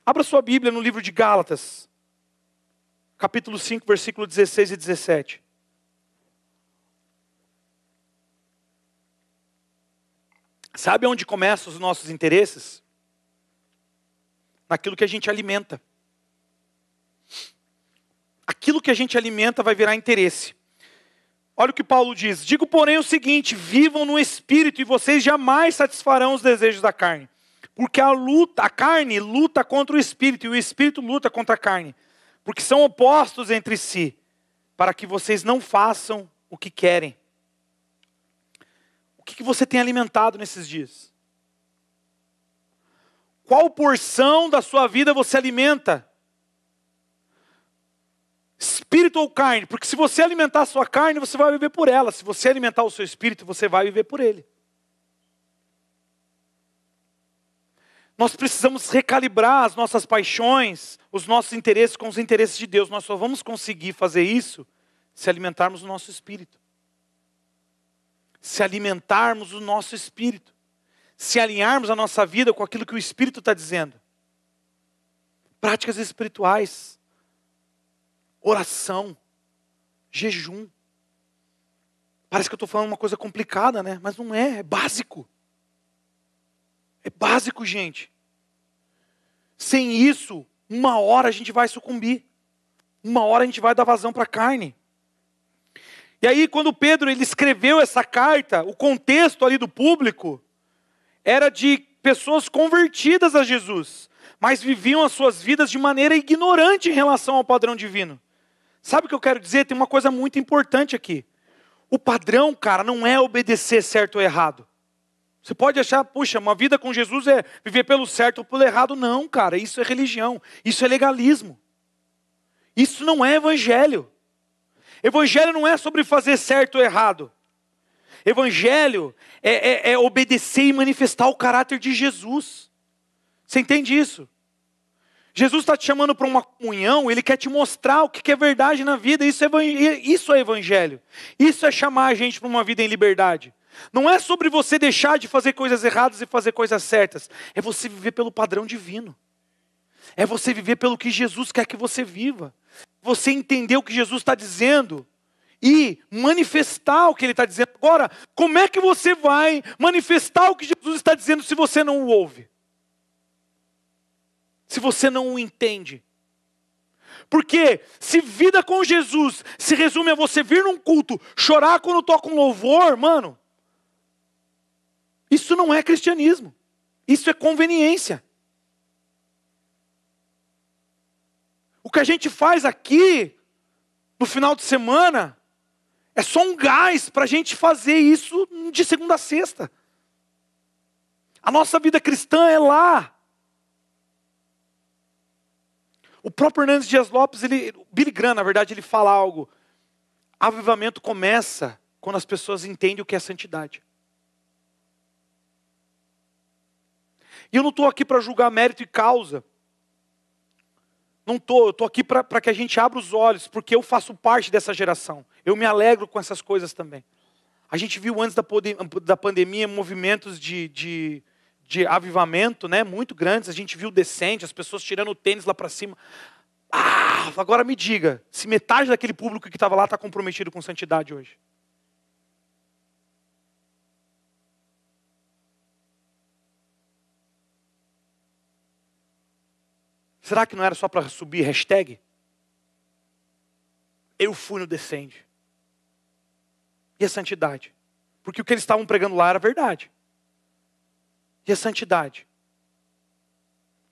Abra sua Bíblia no livro de Gálatas, capítulo 5, versículo 16 e 17. Sabe onde começam os nossos interesses? Naquilo que a gente alimenta. Aquilo que a gente alimenta vai virar interesse. Olha o que Paulo diz: Digo, porém, o seguinte: vivam no espírito e vocês jamais satisfarão os desejos da carne. Porque a luta, a carne luta contra o espírito e o espírito luta contra a carne, porque são opostos entre si, para que vocês não façam o que querem. O que você tem alimentado nesses dias? Qual porção da sua vida você alimenta? Espírito ou carne? Porque se você alimentar a sua carne, você vai viver por ela. Se você alimentar o seu espírito, você vai viver por ele. Nós precisamos recalibrar as nossas paixões, os nossos interesses com os interesses de Deus. Nós só vamos conseguir fazer isso se alimentarmos o nosso espírito. Se alimentarmos o nosso espírito. Se alinharmos a nossa vida com aquilo que o Espírito está dizendo. Práticas espirituais, oração, jejum. Parece que eu estou falando uma coisa complicada, né? Mas não é, é básico. É básico, gente. Sem isso, uma hora a gente vai sucumbir. Uma hora a gente vai dar vazão para a carne. E aí, quando Pedro ele escreveu essa carta, o contexto ali do público era de pessoas convertidas a Jesus, mas viviam as suas vidas de maneira ignorante em relação ao padrão divino. Sabe o que eu quero dizer? Tem uma coisa muito importante aqui. O padrão, cara, não é obedecer certo ou errado. Você pode achar, puxa, uma vida com Jesus é viver pelo certo ou pelo errado. Não, cara, isso é religião, isso é legalismo. Isso não é evangelho. Evangelho não é sobre fazer certo ou errado. Evangelho é, é, é obedecer e manifestar o caráter de Jesus. Você entende isso? Jesus está te chamando para uma comunhão, Ele quer te mostrar o que é verdade na vida. Isso é, isso é evangelho. Isso é chamar a gente para uma vida em liberdade. Não é sobre você deixar de fazer coisas erradas e fazer coisas certas. É você viver pelo padrão divino. É você viver pelo que Jesus quer que você viva. Você entender o que Jesus está dizendo e manifestar o que Ele está dizendo. Agora, como é que você vai manifestar o que Jesus está dizendo se você não o ouve? Se você não o entende? Porque se vida com Jesus se resume a você vir num culto, chorar quando toca um louvor, mano, isso não é cristianismo. Isso é conveniência. O que a gente faz aqui, no final de semana, é só um gás para a gente fazer isso de segunda a sexta. A nossa vida cristã é lá. O próprio Hernandes Dias Lopes, ele, Billy Graham, na verdade, ele fala algo. Avivamento começa quando as pessoas entendem o que é santidade. E eu não estou aqui para julgar mérito e causa. Não estou, eu estou aqui para que a gente abra os olhos, porque eu faço parte dessa geração. Eu me alegro com essas coisas também. A gente viu antes da, da pandemia movimentos de, de, de avivamento né, muito grandes. A gente viu decente, as pessoas tirando o tênis lá para cima. Ah, agora me diga, se metade daquele público que estava lá está comprometido com santidade hoje. Será que não era só para subir hashtag? Eu fui no descende. E a santidade? Porque o que eles estavam pregando lá era verdade. E a santidade?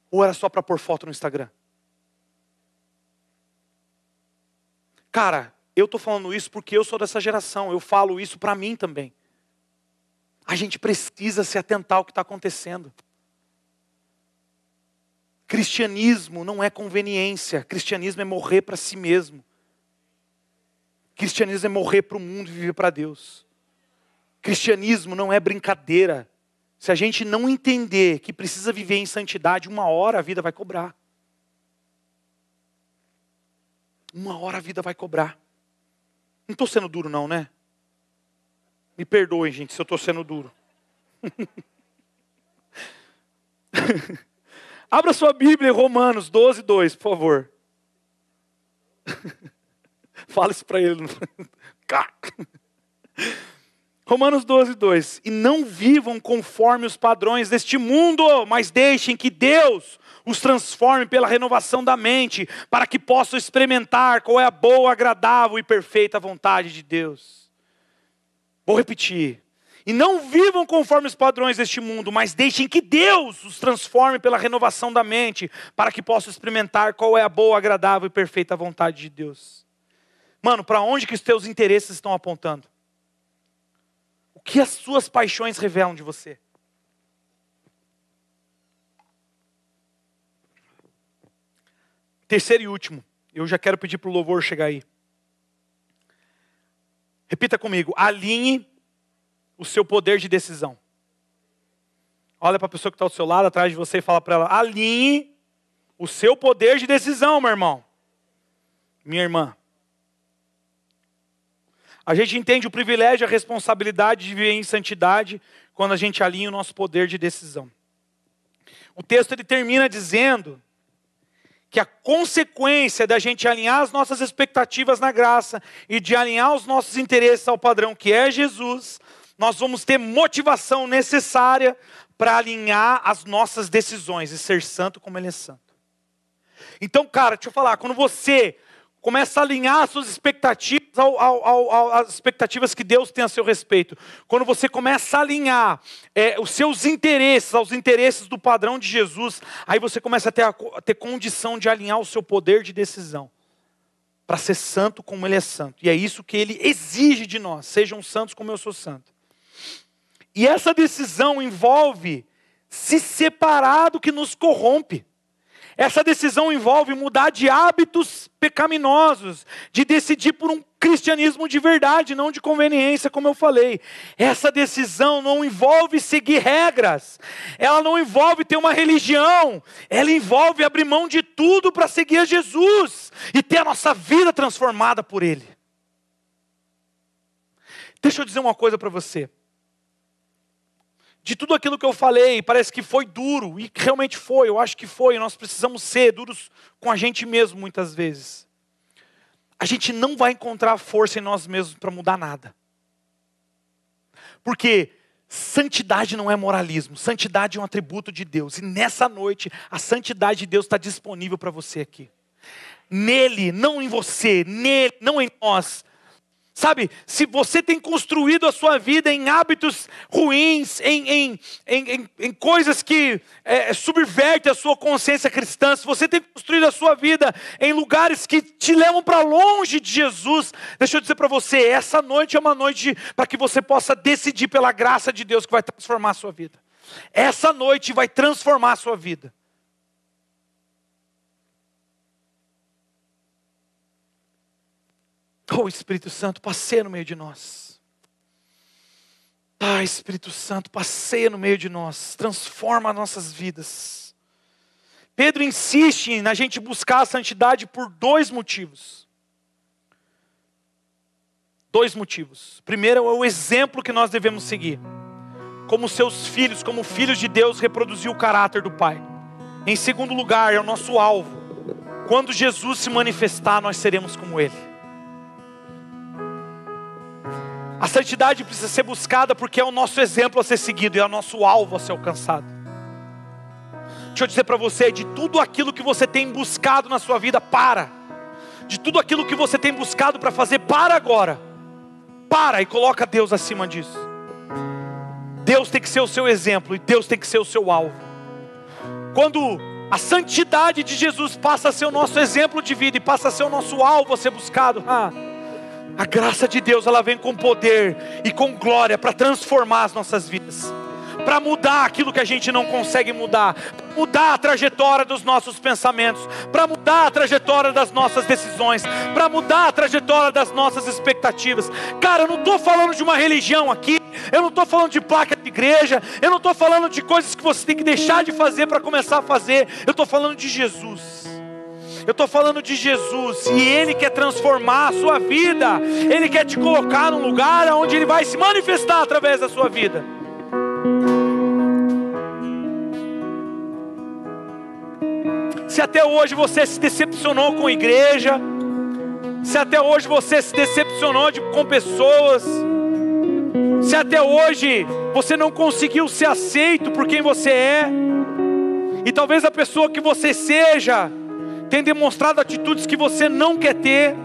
Ou era só para pôr foto no Instagram? Cara, eu estou falando isso porque eu sou dessa geração, eu falo isso para mim também. A gente precisa se atentar ao que está acontecendo. Cristianismo não é conveniência, cristianismo é morrer para si mesmo. Cristianismo é morrer para o mundo e viver para Deus. Cristianismo não é brincadeira. Se a gente não entender que precisa viver em santidade, uma hora a vida vai cobrar. Uma hora a vida vai cobrar. Não estou sendo duro, não, né? Me perdoem, gente, se eu estou sendo duro. Abra sua Bíblia em Romanos 12, 2, por favor. Fala isso para ele. Romanos 12, 2. E não vivam conforme os padrões deste mundo, mas deixem que Deus os transforme pela renovação da mente, para que possam experimentar qual é a boa, agradável e perfeita vontade de Deus. Vou repetir. E não vivam conforme os padrões deste mundo, mas deixem que Deus os transforme pela renovação da mente, para que possam experimentar qual é a boa, agradável e perfeita vontade de Deus. Mano, para onde que os teus interesses estão apontando? O que as suas paixões revelam de você? Terceiro e último, eu já quero pedir para o louvor chegar aí. Repita comigo: alinhe o seu poder de decisão. Olha para a pessoa que está ao seu lado, atrás de você, e fala para ela: alinhe o seu poder de decisão, meu irmão, minha irmã. A gente entende o privilégio e a responsabilidade de viver em santidade quando a gente alinha o nosso poder de decisão. O texto ele termina dizendo que a consequência da gente alinhar as nossas expectativas na graça e de alinhar os nossos interesses ao padrão que é Jesus, nós vamos ter motivação necessária para alinhar as nossas decisões e ser santo como Ele é santo. Então, cara, deixa eu falar, quando você começa a alinhar as suas expectativas ao, ao, ao, às expectativas que Deus tem a seu respeito. Quando você começa a alinhar é, os seus interesses aos interesses do padrão de Jesus, aí você começa a ter, a, a ter condição de alinhar o seu poder de decisão para ser santo como Ele é santo. E é isso que Ele exige de nós: sejam santos como eu sou santo. E essa decisão envolve se separar do que nos corrompe. Essa decisão envolve mudar de hábitos pecaminosos, de decidir por um cristianismo de verdade, não de conveniência, como eu falei. Essa decisão não envolve seguir regras, ela não envolve ter uma religião, ela envolve abrir mão de tudo para seguir a Jesus e ter a nossa vida transformada por Ele. Deixa eu dizer uma coisa para você de tudo aquilo que eu falei, parece que foi duro, e realmente foi, eu acho que foi, nós precisamos ser duros com a gente mesmo muitas vezes. A gente não vai encontrar força em nós mesmos para mudar nada. Porque santidade não é moralismo, santidade é um atributo de Deus, e nessa noite a santidade de Deus está disponível para você aqui. Nele, não em você, nele, não em nós, Sabe, se você tem construído a sua vida em hábitos ruins, em, em, em, em coisas que é, subvertem a sua consciência cristã, se você tem construído a sua vida em lugares que te levam para longe de Jesus, deixa eu dizer para você, essa noite é uma noite para que você possa decidir pela graça de Deus que vai transformar a sua vida. Essa noite vai transformar a sua vida. Oh Espírito Santo, passeia no meio de nós. Ah, Espírito Santo, passeia no meio de nós, transforma nossas vidas. Pedro insiste na gente buscar a santidade por dois motivos. Dois motivos. Primeiro é o exemplo que nós devemos seguir. Como seus filhos, como filhos de Deus, reproduzir o caráter do Pai. Em segundo lugar, é o nosso alvo. Quando Jesus se manifestar, nós seremos como Ele. A santidade precisa ser buscada porque é o nosso exemplo a ser seguido e é o nosso alvo a ser alcançado. Deixa eu dizer para você, de tudo aquilo que você tem buscado na sua vida, para. De tudo aquilo que você tem buscado para fazer, para agora. Para e coloca Deus acima disso. Deus tem que ser o seu exemplo e Deus tem que ser o seu alvo. Quando a santidade de Jesus passa a ser o nosso exemplo de vida e passa a ser o nosso alvo a ser buscado, ah, a graça de Deus, ela vem com poder e com glória para transformar as nossas vidas, para mudar aquilo que a gente não consegue mudar, mudar a trajetória dos nossos pensamentos, para mudar a trajetória das nossas decisões, para mudar a trajetória das nossas expectativas. Cara, eu não estou falando de uma religião aqui, eu não estou falando de placa de igreja, eu não estou falando de coisas que você tem que deixar de fazer para começar a fazer, eu estou falando de Jesus. Eu estou falando de Jesus e Ele quer transformar a sua vida. Ele quer te colocar num lugar onde Ele vai se manifestar através da sua vida. Se até hoje você se decepcionou com a igreja, se até hoje você se decepcionou de, com pessoas, se até hoje você não conseguiu ser aceito por quem você é, e talvez a pessoa que você seja tem demonstrado atitudes que você não quer ter,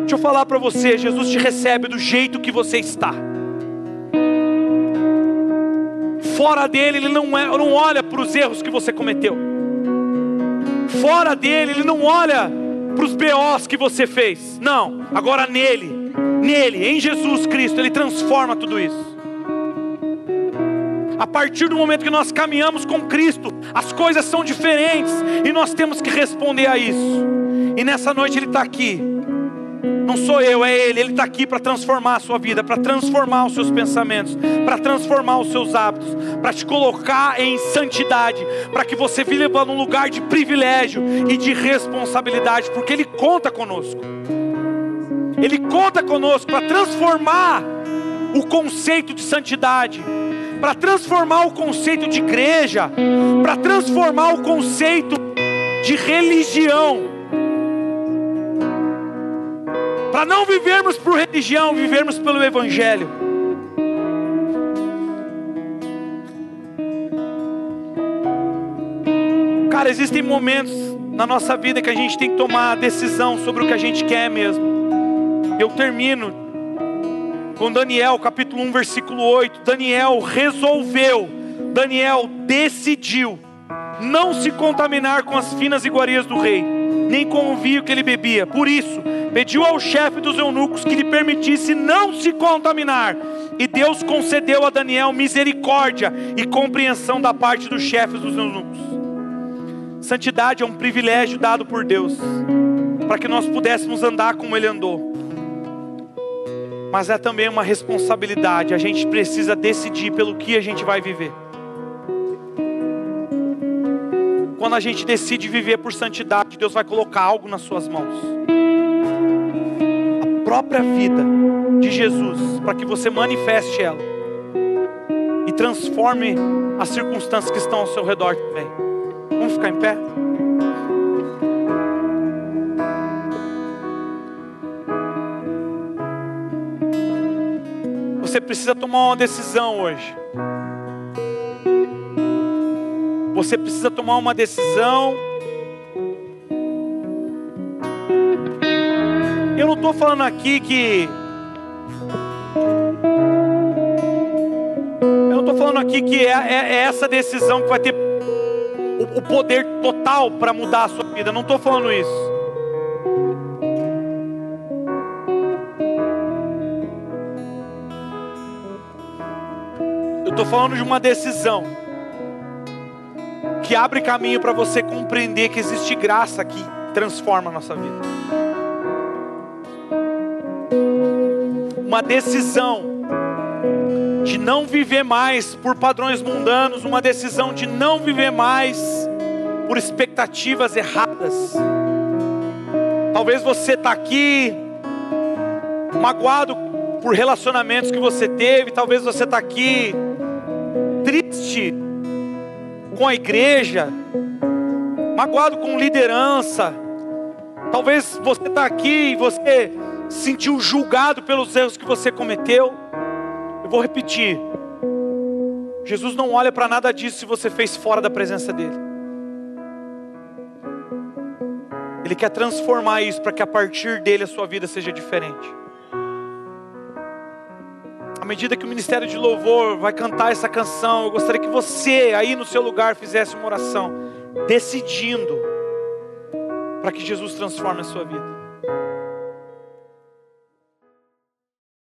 deixa eu falar para você: Jesus te recebe do jeito que você está. Fora dele, ele não, é, não olha para os erros que você cometeu. Fora dele, ele não olha para os BOs que você fez. Não, agora nele, nele, em Jesus Cristo, ele transforma tudo isso. A partir do momento que nós caminhamos com Cristo, as coisas são diferentes e nós temos que responder a isso. E nessa noite Ele está aqui. Não sou eu, é Ele. Ele está aqui para transformar a sua vida, para transformar os seus pensamentos, para transformar os seus hábitos, para te colocar em santidade, para que você viva num lugar de privilégio e de responsabilidade, porque Ele conta conosco. Ele conta conosco para transformar o conceito de santidade para transformar o conceito de igreja, para transformar o conceito de religião. Para não vivermos por religião, vivermos pelo Evangelho. Cara, existem momentos na nossa vida que a gente tem que tomar a decisão sobre o que a gente quer mesmo. Eu termino com Daniel, capítulo 1, versículo 8. Daniel resolveu, Daniel decidiu não se contaminar com as finas iguarias do rei, nem com o vinho que ele bebia. Por isso, pediu ao chefe dos eunucos que lhe permitisse não se contaminar. E Deus concedeu a Daniel misericórdia e compreensão da parte dos chefes dos eunucos. Santidade é um privilégio dado por Deus, para que nós pudéssemos andar como Ele andou mas é também uma responsabilidade. A gente precisa decidir pelo que a gente vai viver. Quando a gente decide viver por santidade, Deus vai colocar algo nas suas mãos. A própria vida de Jesus, para que você manifeste ela e transforme as circunstâncias que estão ao seu redor também. Vamos ficar em pé? Você precisa tomar uma decisão hoje. Você precisa tomar uma decisão. Eu não estou falando aqui que. Eu não estou falando aqui que é, é, é, essa decisão que vai ter o, o poder total para mudar a sua vida. Eu não estou falando isso. Estou falando de uma decisão que abre caminho para você compreender que existe graça que transforma a nossa vida. Uma decisão de não viver mais por padrões mundanos, uma decisão de não viver mais por expectativas erradas. Talvez você está aqui magoado por relacionamentos que você teve, talvez você está aqui triste com a igreja, magoado com liderança. Talvez você está aqui e você se sentiu julgado pelos erros que você cometeu. Eu vou repetir. Jesus não olha para nada disso se você fez fora da presença dele. Ele quer transformar isso para que a partir dele a sua vida seja diferente à medida que o ministério de louvor vai cantar essa canção, eu gostaria que você, aí no seu lugar, fizesse uma oração, decidindo para que Jesus transforme a sua vida.